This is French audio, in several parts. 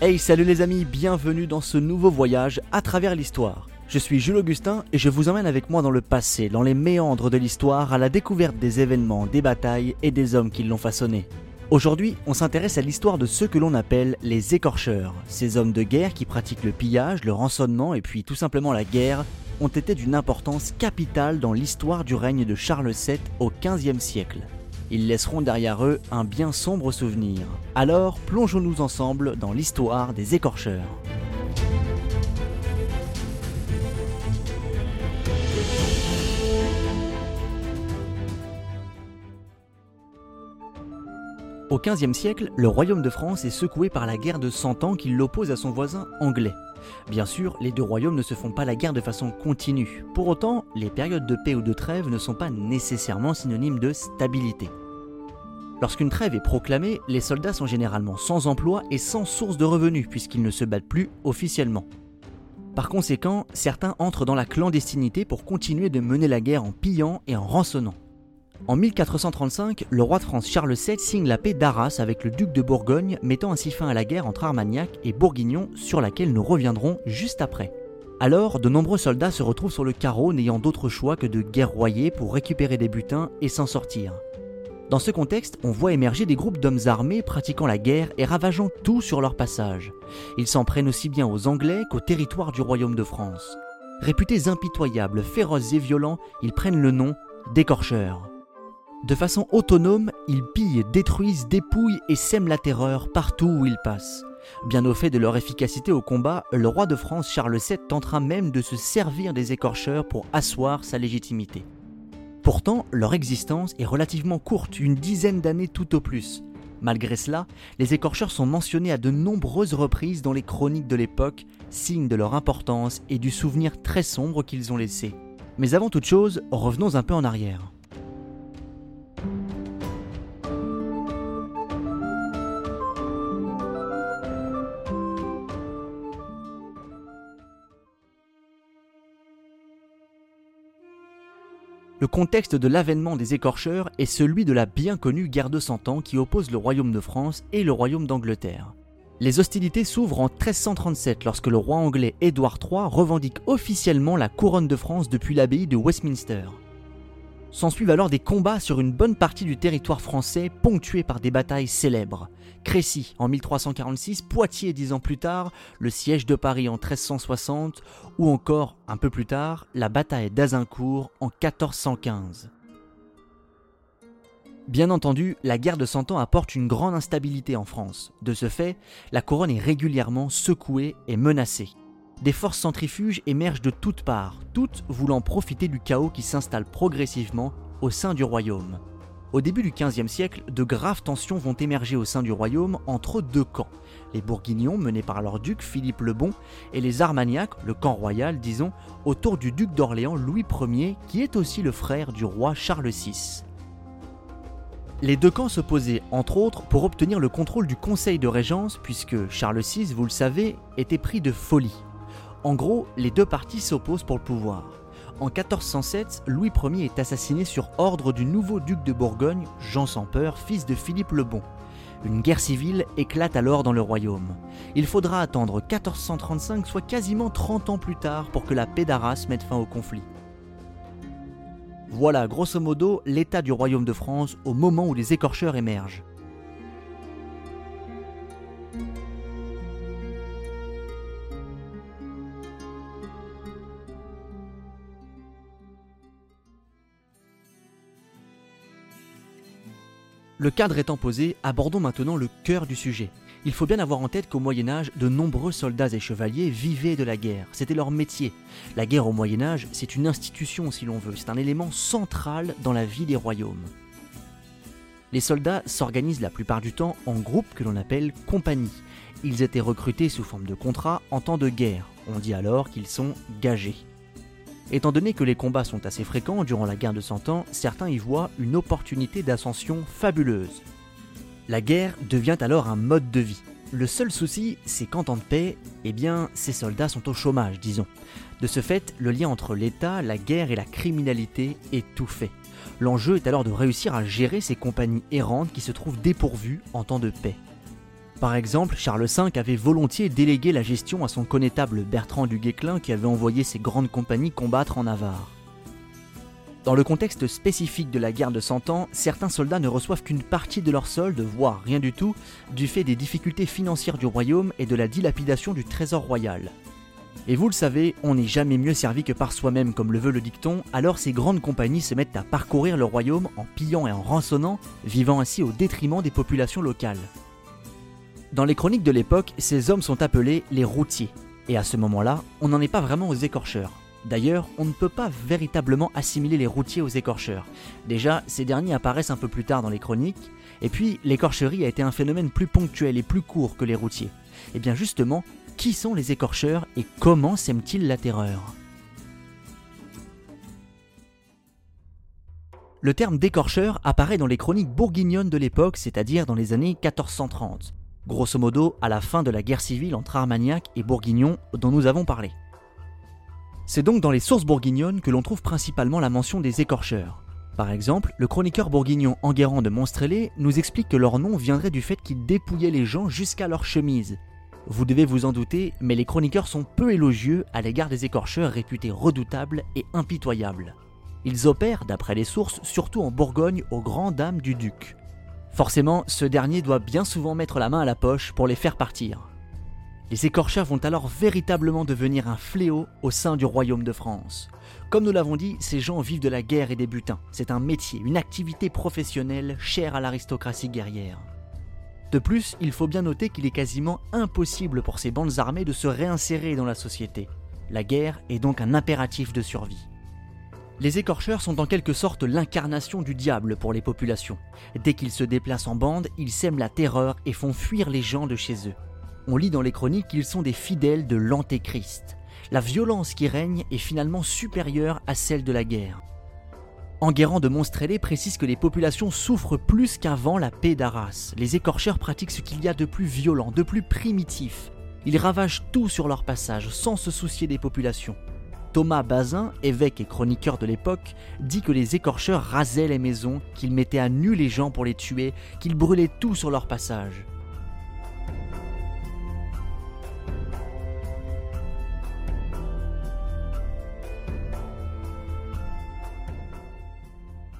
Hey salut les amis, bienvenue dans ce nouveau voyage à travers l'histoire. Je suis Jules Augustin et je vous emmène avec moi dans le passé, dans les méandres de l'histoire, à la découverte des événements, des batailles et des hommes qui l'ont façonné. Aujourd'hui, on s'intéresse à l'histoire de ceux que l'on appelle les écorcheurs. Ces hommes de guerre qui pratiquent le pillage, le rançonnement et puis tout simplement la guerre ont été d'une importance capitale dans l'histoire du règne de Charles VII au XVe siècle. Ils laisseront derrière eux un bien sombre souvenir. Alors, plongeons-nous ensemble dans l'histoire des écorcheurs. Au XVe siècle, le royaume de France est secoué par la guerre de Cent Ans qui l'oppose à son voisin anglais. Bien sûr, les deux royaumes ne se font pas la guerre de façon continue. Pour autant, les périodes de paix ou de trêve ne sont pas nécessairement synonymes de stabilité. Lorsqu'une trêve est proclamée, les soldats sont généralement sans emploi et sans source de revenus puisqu'ils ne se battent plus officiellement. Par conséquent, certains entrent dans la clandestinité pour continuer de mener la guerre en pillant et en rançonnant. En 1435, le roi de France Charles VII signe la paix d'Arras avec le duc de Bourgogne, mettant ainsi fin à la guerre entre Armagnac et Bourguignon sur laquelle nous reviendrons juste après. Alors, de nombreux soldats se retrouvent sur le carreau n'ayant d'autre choix que de guerroyer pour récupérer des butins et s'en sortir. Dans ce contexte, on voit émerger des groupes d'hommes armés pratiquant la guerre et ravageant tout sur leur passage. Ils s'en prennent aussi bien aux Anglais qu'au territoire du royaume de France. Réputés impitoyables, féroces et violents, ils prennent le nom d'écorcheurs. De façon autonome, ils pillent, détruisent, dépouillent et sèment la terreur partout où ils passent. Bien au fait de leur efficacité au combat, le roi de France Charles VII tentera même de se servir des écorcheurs pour asseoir sa légitimité. Pourtant, leur existence est relativement courte, une dizaine d'années tout au plus. Malgré cela, les écorcheurs sont mentionnés à de nombreuses reprises dans les chroniques de l'époque, signe de leur importance et du souvenir très sombre qu'ils ont laissé. Mais avant toute chose, revenons un peu en arrière. Le contexte de l'avènement des écorcheurs est celui de la bien connue guerre de Cent Ans qui oppose le royaume de France et le royaume d'Angleterre. Les hostilités s'ouvrent en 1337 lorsque le roi anglais Édouard III revendique officiellement la couronne de France depuis l'abbaye de Westminster. S'ensuivent alors des combats sur une bonne partie du territoire français ponctués par des batailles célèbres. Crécy en 1346, Poitiers dix ans plus tard, le siège de Paris en 1360 ou encore, un peu plus tard, la bataille d'Azincourt en 1415. Bien entendu, la guerre de Cent Ans apporte une grande instabilité en France. De ce fait, la couronne est régulièrement secouée et menacée des forces centrifuges émergent de toutes parts, toutes voulant profiter du chaos qui s'installe progressivement au sein du royaume. Au début du XVe siècle, de graves tensions vont émerger au sein du royaume entre deux camps, les Bourguignons menés par leur duc Philippe le Bon et les Armagnacs, le camp royal disons, autour du duc d'Orléans Louis Ier qui est aussi le frère du roi Charles VI. Les deux camps s'opposaient, entre autres, pour obtenir le contrôle du conseil de régence, puisque Charles VI, vous le savez, était pris de folie. En gros, les deux parties s'opposent pour le pouvoir. En 1407, Louis Ier est assassiné sur ordre du nouveau duc de Bourgogne, Jean sans peur, fils de Philippe le Bon. Une guerre civile éclate alors dans le royaume. Il faudra attendre 1435, soit quasiment 30 ans plus tard, pour que la paix d'Arras mette fin au conflit. Voilà grosso modo l'état du royaume de France au moment où les écorcheurs émergent. Le cadre étant posé, abordons maintenant le cœur du sujet. Il faut bien avoir en tête qu'au Moyen Âge, de nombreux soldats et chevaliers vivaient de la guerre. C'était leur métier. La guerre au Moyen Âge, c'est une institution si l'on veut. C'est un élément central dans la vie des royaumes. Les soldats s'organisent la plupart du temps en groupes que l'on appelle compagnies. Ils étaient recrutés sous forme de contrat en temps de guerre. On dit alors qu'ils sont gagés. Étant donné que les combats sont assez fréquents durant la guerre de Cent Ans, certains y voient une opportunité d'ascension fabuleuse. La guerre devient alors un mode de vie. Le seul souci, c'est qu'en temps de paix, eh bien, ces soldats sont au chômage, disons. De ce fait, le lien entre l'État, la guerre et la criminalité est tout fait. L'enjeu est alors de réussir à gérer ces compagnies errantes qui se trouvent dépourvues en temps de paix. Par exemple, Charles V avait volontiers délégué la gestion à son connétable Bertrand du Guesclin qui avait envoyé ses grandes compagnies combattre en Navarre. Dans le contexte spécifique de la guerre de Cent Ans, certains soldats ne reçoivent qu'une partie de leur solde, voire rien du tout, du fait des difficultés financières du royaume et de la dilapidation du trésor royal. Et vous le savez, on n'est jamais mieux servi que par soi-même, comme le veut le dicton, alors ces grandes compagnies se mettent à parcourir le royaume en pillant et en rançonnant, vivant ainsi au détriment des populations locales. Dans les chroniques de l'époque, ces hommes sont appelés les routiers, et à ce moment-là, on n'en est pas vraiment aux écorcheurs. D'ailleurs, on ne peut pas véritablement assimiler les routiers aux écorcheurs. Déjà, ces derniers apparaissent un peu plus tard dans les chroniques, et puis l'écorcherie a été un phénomène plus ponctuel et plus court que les routiers. Et eh bien justement, qui sont les écorcheurs et comment sèment-ils la terreur? Le terme d'écorcheur apparaît dans les chroniques bourguignonnes de l'époque, c'est-à-dire dans les années 1430, grosso modo à la fin de la guerre civile entre Armagnac et Bourguignon dont nous avons parlé. C'est donc dans les sources bourguignonnes que l'on trouve principalement la mention des écorcheurs. Par exemple, le chroniqueur bourguignon Enguerrand de Monstrelé nous explique que leur nom viendrait du fait qu'ils dépouillaient les gens jusqu'à leur chemise. Vous devez vous en douter, mais les chroniqueurs sont peu élogieux à l'égard des écorcheurs réputés redoutables et impitoyables. Ils opèrent, d'après les sources, surtout en Bourgogne aux grandes dames du duc. Forcément, ce dernier doit bien souvent mettre la main à la poche pour les faire partir. Les écorcheurs vont alors véritablement devenir un fléau au sein du royaume de France. Comme nous l'avons dit, ces gens vivent de la guerre et des butins. C'est un métier, une activité professionnelle chère à l'aristocratie guerrière. De plus, il faut bien noter qu'il est quasiment impossible pour ces bandes armées de se réinsérer dans la société. La guerre est donc un impératif de survie. Les écorcheurs sont en quelque sorte l'incarnation du diable pour les populations. Dès qu'ils se déplacent en bande, ils sèment la terreur et font fuir les gens de chez eux on lit dans les chroniques qu'ils sont des fidèles de l'Antéchrist. La violence qui règne est finalement supérieure à celle de la guerre. Enguerrand de Monstrelé précise que les populations souffrent plus qu'avant la paix d'Arras. Les écorcheurs pratiquent ce qu'il y a de plus violent, de plus primitif. Ils ravagent tout sur leur passage sans se soucier des populations. Thomas Bazin, évêque et chroniqueur de l'époque, dit que les écorcheurs rasaient les maisons, qu'ils mettaient à nu les gens pour les tuer, qu'ils brûlaient tout sur leur passage.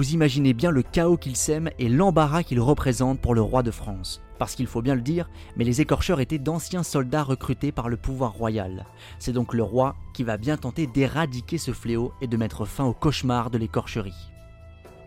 Vous imaginez bien le chaos qu'ils sèment et l'embarras qu'ils représentent pour le roi de France. Parce qu'il faut bien le dire, mais les écorcheurs étaient d'anciens soldats recrutés par le pouvoir royal. C'est donc le roi qui va bien tenter d'éradiquer ce fléau et de mettre fin au cauchemar de l'écorcherie.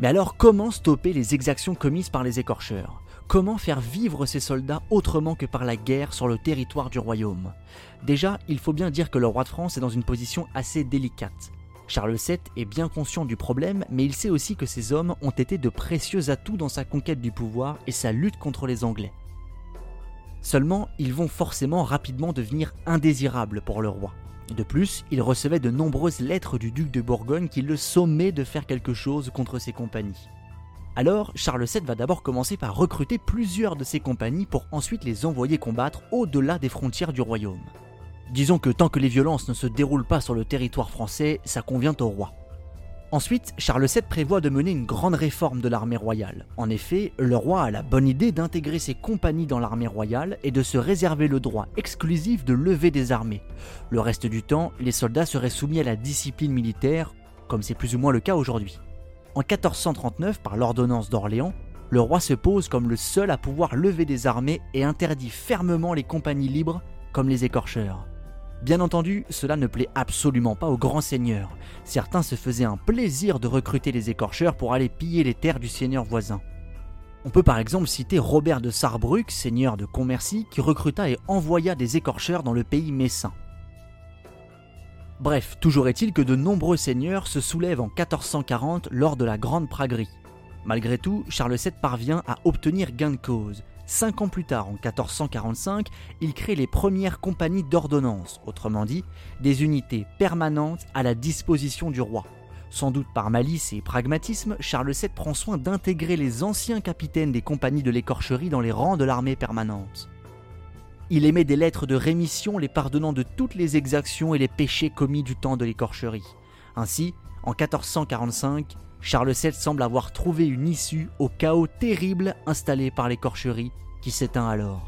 Mais alors comment stopper les exactions commises par les écorcheurs? Comment faire vivre ces soldats autrement que par la guerre sur le territoire du royaume? Déjà, il faut bien dire que le roi de France est dans une position assez délicate. Charles VII est bien conscient du problème, mais il sait aussi que ces hommes ont été de précieux atouts dans sa conquête du pouvoir et sa lutte contre les Anglais. Seulement, ils vont forcément rapidement devenir indésirables pour le roi. De plus, il recevait de nombreuses lettres du duc de Bourgogne qui le sommaient de faire quelque chose contre ses compagnies. Alors, Charles VII va d'abord commencer par recruter plusieurs de ses compagnies pour ensuite les envoyer combattre au-delà des frontières du royaume. Disons que tant que les violences ne se déroulent pas sur le territoire français, ça convient au roi. Ensuite, Charles VII prévoit de mener une grande réforme de l'armée royale. En effet, le roi a la bonne idée d'intégrer ses compagnies dans l'armée royale et de se réserver le droit exclusif de lever des armées. Le reste du temps, les soldats seraient soumis à la discipline militaire, comme c'est plus ou moins le cas aujourd'hui. En 1439, par l'ordonnance d'Orléans, le roi se pose comme le seul à pouvoir lever des armées et interdit fermement les compagnies libres, comme les écorcheurs. Bien entendu, cela ne plaît absolument pas aux grands seigneurs. Certains se faisaient un plaisir de recruter les écorcheurs pour aller piller les terres du seigneur voisin. On peut par exemple citer Robert de Sarrebruck, seigneur de Commercy, qui recruta et envoya des écorcheurs dans le pays messin. Bref, toujours est-il que de nombreux seigneurs se soulèvent en 1440 lors de la Grande Praguerie. Malgré tout, Charles VII parvient à obtenir gain de cause. Cinq ans plus tard, en 1445, il crée les premières compagnies d'ordonnance, autrement dit, des unités permanentes à la disposition du roi. Sans doute par malice et pragmatisme, Charles VII prend soin d'intégrer les anciens capitaines des compagnies de l'écorcherie dans les rangs de l'armée permanente. Il émet des lettres de rémission les pardonnant de toutes les exactions et les péchés commis du temps de l'écorcherie. Ainsi, en 1445, Charles VII semble avoir trouvé une issue au chaos terrible installé par l'écorcherie qui s'éteint alors.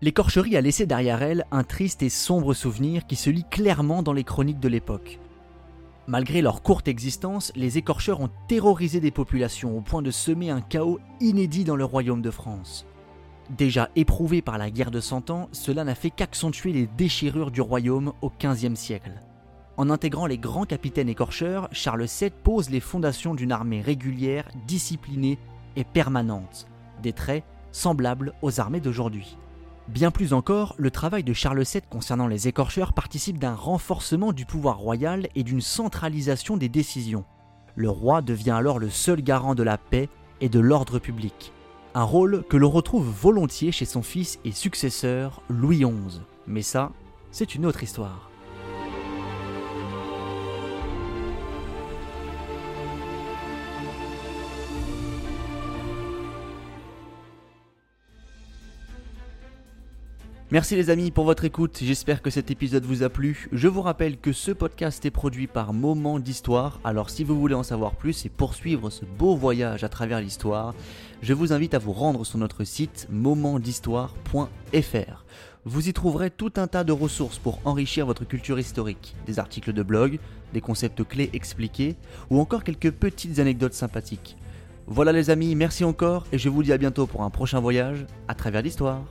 L'écorcherie a laissé derrière elle un triste et sombre souvenir qui se lit clairement dans les chroniques de l'époque. Malgré leur courte existence, les écorcheurs ont terrorisé des populations au point de semer un chaos inédit dans le royaume de France. Déjà éprouvé par la guerre de Cent Ans, cela n'a fait qu'accentuer les déchirures du royaume au XVe siècle. En intégrant les grands capitaines écorcheurs, Charles VII pose les fondations d'une armée régulière, disciplinée et permanente, des traits semblables aux armées d'aujourd'hui. Bien plus encore, le travail de Charles VII concernant les écorcheurs participe d'un renforcement du pouvoir royal et d'une centralisation des décisions. Le roi devient alors le seul garant de la paix et de l'ordre public. Un rôle que l'on retrouve volontiers chez son fils et successeur Louis XI. Mais ça, c'est une autre histoire. Merci les amis pour votre écoute, j'espère que cet épisode vous a plu. Je vous rappelle que ce podcast est produit par Moment d'Histoire, alors si vous voulez en savoir plus et poursuivre ce beau voyage à travers l'histoire, je vous invite à vous rendre sur notre site momentdhistoire.fr. Vous y trouverez tout un tas de ressources pour enrichir votre culture historique, des articles de blog, des concepts clés expliqués, ou encore quelques petites anecdotes sympathiques. Voilà les amis, merci encore et je vous dis à bientôt pour un prochain voyage à travers l'histoire.